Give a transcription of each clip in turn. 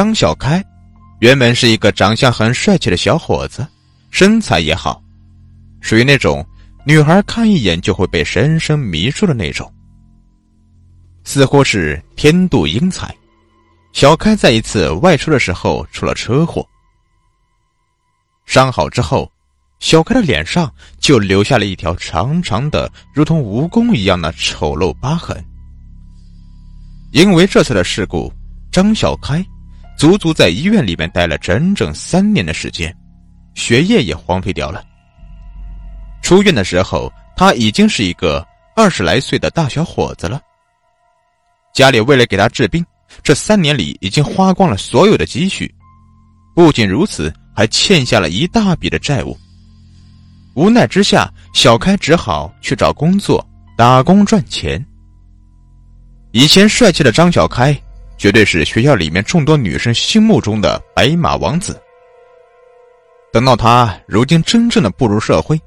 张小开，原本是一个长相很帅气的小伙子，身材也好，属于那种女孩看一眼就会被深深迷住的那种。似乎是天妒英才，小开在一次外出的时候出了车祸，伤好之后，小开的脸上就留下了一条长长的、如同蜈蚣一样的丑陋疤痕。因为这次的事故，张小开足足在医院里面待了整整三年的时间，学业也荒废掉了。出院的时候，他已经是一个二十来岁的大小伙子了。家里为了给他治病，这三年里已经花光了所有的积蓄，不仅如此，还欠下了一大笔的债务。无奈之下，小开只好去找工作打工赚钱。以前帅气的张小开，绝对是学校里面众多女生心目中的白马王子。等到他如今真正的步入社会，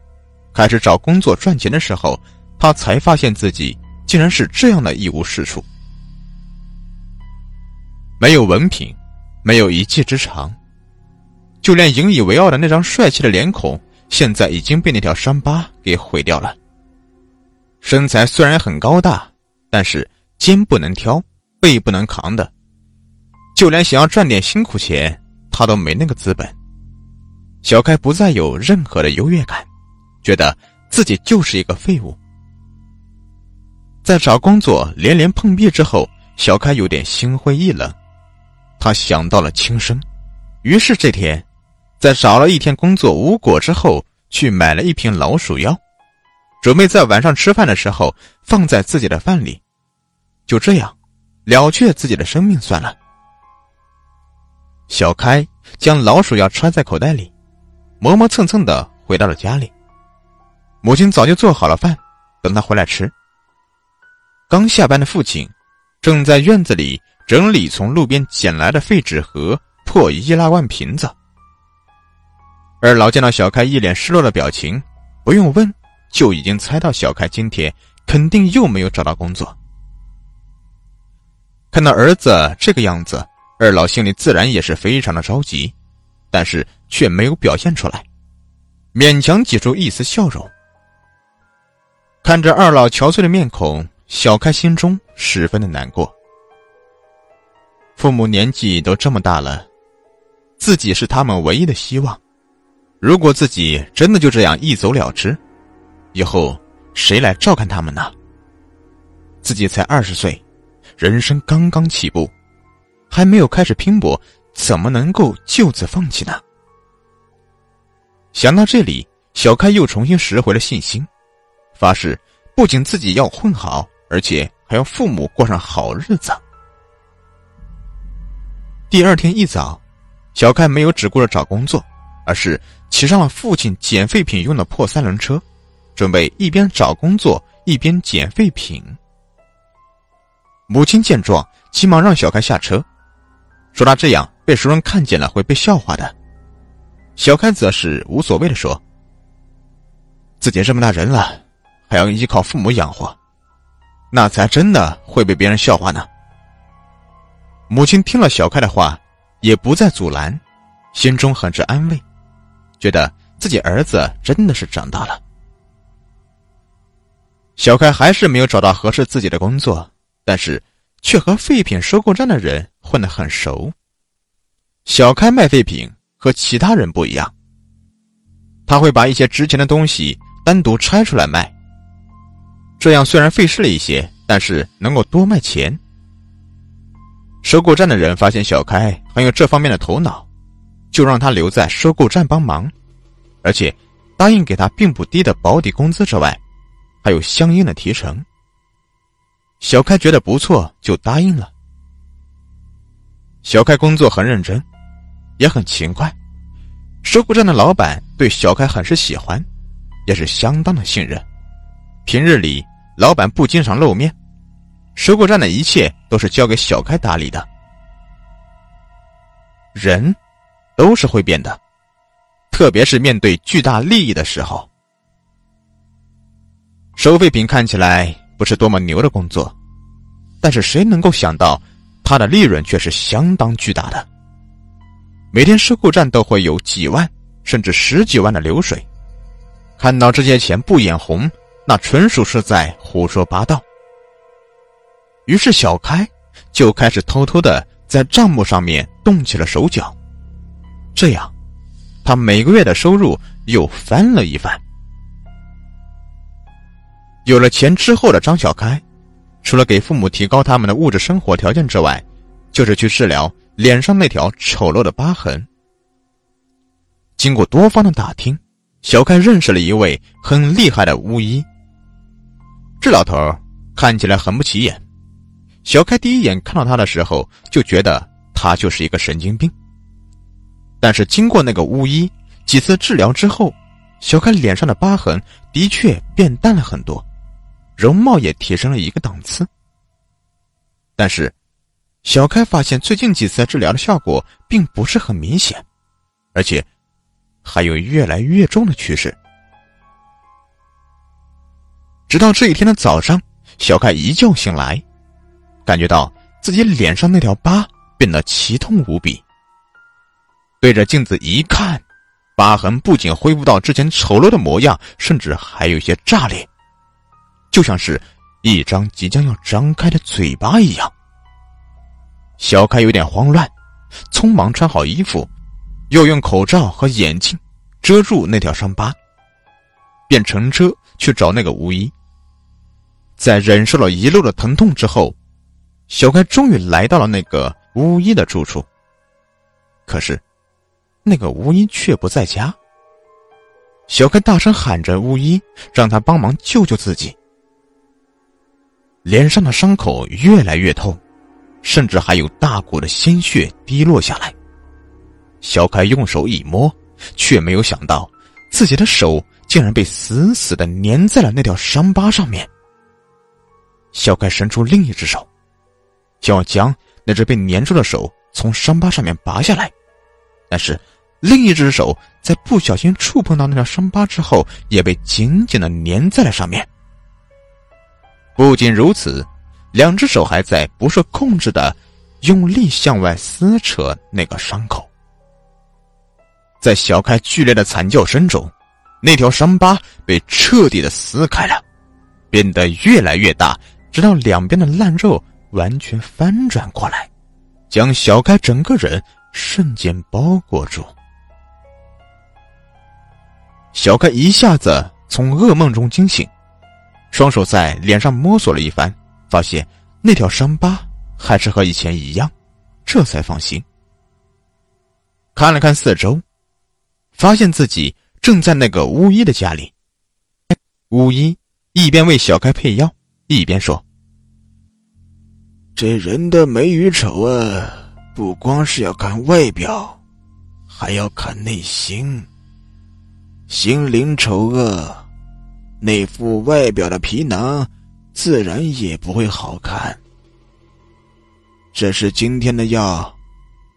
开始找工作赚钱的时候，他才发现自己竟然是这样的一无是处。没有文凭，没有一技之长，就连引以为傲的那张帅气的脸孔，现在已经被那条伤疤给毁掉了。身材虽然很高大，但是肩不能挑，背不能扛的，就连想要赚点辛苦钱，他都没那个资本。小开不再有任何的优越感，觉得自己就是一个废物。在找工作连连碰壁之后，小开有点心灰意冷。他想到了轻生，于是这天，在找了一天工作无果之后，去买了一瓶老鼠药，准备在晚上吃饭的时候放在自己的饭里，就这样了却自己的生命算了。小开将老鼠药揣在口袋里，磨磨蹭蹭的回到了家里。母亲早就做好了饭，等他回来吃。刚下班的父亲正在院子里。整理从路边捡来的废纸盒、破易拉罐瓶子。二老见到小开一脸失落的表情，不用问，就已经猜到小开今天肯定又没有找到工作。看到儿子这个样子，二老心里自然也是非常的着急，但是却没有表现出来，勉强挤出一丝笑容。看着二老憔悴的面孔，小开心中十分的难过。父母年纪都这么大了，自己是他们唯一的希望。如果自己真的就这样一走了之，以后谁来照看他们呢？自己才二十岁，人生刚刚起步，还没有开始拼搏，怎么能够就此放弃呢？想到这里，小开又重新拾回了信心，发誓不仅自己要混好，而且还要父母过上好日子。第二天一早，小开没有只顾着找工作，而是骑上了父亲捡废品用的破三轮车，准备一边找工作一边捡废品。母亲见状，急忙让小开下车，说他这样被熟人看见了会被笑话的。小开则是无所谓的说：“自己这么大人了，还要依靠父母养活，那才真的会被别人笑话呢。”母亲听了小开的话，也不再阻拦，心中很是安慰，觉得自己儿子真的是长大了。小开还是没有找到合适自己的工作，但是却和废品收购站的人混得很熟。小开卖废品和其他人不一样，他会把一些值钱的东西单独拆出来卖，这样虽然费事了一些，但是能够多卖钱。收购站的人发现小开很有这方面的头脑，就让他留在收购站帮忙，而且答应给他并不低的保底工资之外，还有相应的提成。小开觉得不错，就答应了。小开工作很认真，也很勤快，收购站的老板对小开很是喜欢，也是相当的信任。平日里，老板不经常露面。收购站的一切都是交给小开打理的。人，都是会变的，特别是面对巨大利益的时候。收废品看起来不是多么牛的工作，但是谁能够想到，它的利润却是相当巨大的。每天收购站都会有几万甚至十几万的流水。看到这些钱不眼红，那纯属是在胡说八道。于是小开就开始偷偷的在账目上面动起了手脚，这样，他每个月的收入又翻了一番。有了钱之后的张小开，除了给父母提高他们的物质生活条件之外，就是去治疗脸上那条丑陋的疤痕。经过多方的打听，小开认识了一位很厉害的巫医。这老头看起来很不起眼，小开第一眼看到他的时候就觉得他就是一个神经病。但是经过那个巫医几次治疗之后，小开脸上的疤痕的确变淡了很多。容貌也提升了一个档次，但是小开发现最近几次治疗的效果并不是很明显，而且还有越来越重的趋势。直到这一天的早上，小开一觉醒来，感觉到自己脸上那条疤变得奇痛无比。对着镜子一看，疤痕不仅恢复到之前丑陋的模样，甚至还有些炸裂。就像是一张即将要张开的嘴巴一样。小开有点慌乱，匆忙穿好衣服，又用口罩和眼镜遮住那条伤疤，便乘车去找那个巫医。在忍受了一路的疼痛之后，小开终于来到了那个巫医的住处。可是，那个巫医却不在家。小开大声喊着巫医，让他帮忙救救自己。脸上的伤口越来越痛，甚至还有大股的鲜血滴落下来。小凯用手一摸，却没有想到自己的手竟然被死死的粘在了那条伤疤上面。小凯伸出另一只手，就要将那只被粘住的手从伤疤上面拔下来，但是另一只手在不小心触碰到那条伤疤之后，也被紧紧的粘在了上面。不仅如此，两只手还在不受控制的用力向外撕扯那个伤口。在小开剧烈的惨叫声中，那条伤疤被彻底的撕开了，变得越来越大，直到两边的烂肉完全翻转过来，将小开整个人瞬间包裹住。小开一下子从噩梦中惊醒。双手在脸上摸索了一番，发现那条伤疤还是和以前一样，这才放心。看了看四周，发现自己正在那个巫医的家里。巫医一边为小开配药，一边说：“这人的美与丑啊，不光是要看外表，还要看内心。心灵丑恶。”那副外表的皮囊，自然也不会好看。这是今天的药，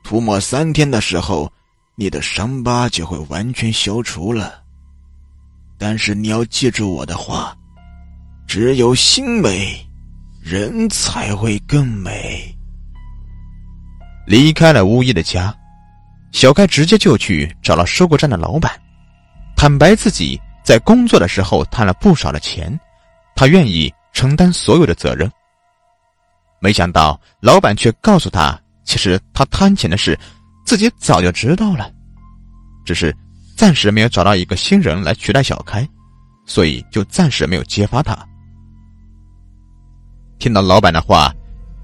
涂抹三天的时候，你的伤疤就会完全消除了。但是你要记住我的话，只有心美，人才会更美。离开了巫医的家，小开直接就去找了收购站的老板，坦白自己。在工作的时候贪了不少的钱，他愿意承担所有的责任。没想到老板却告诉他，其实他贪钱的事，自己早就知道了，只是暂时没有找到一个新人来取代小开，所以就暂时没有揭发他。听到老板的话，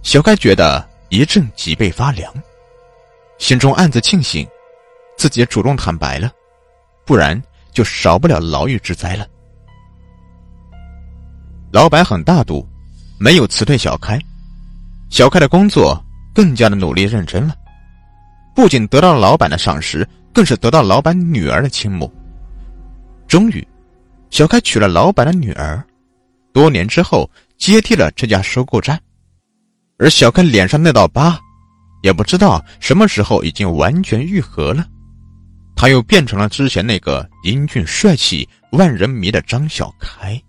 小开觉得一阵脊背发凉，心中暗自庆幸，自己主动坦白了，不然。就少不了牢狱之灾了。老板很大度，没有辞退小开，小开的工作更加的努力认真了，不仅得到了老板的赏识，更是得到老板女儿的倾慕。终于，小开娶了老板的女儿，多年之后接替了这家收购站，而小开脸上那道疤，也不知道什么时候已经完全愈合了。他又变成了之前那个英俊帅气、万人迷的张小开。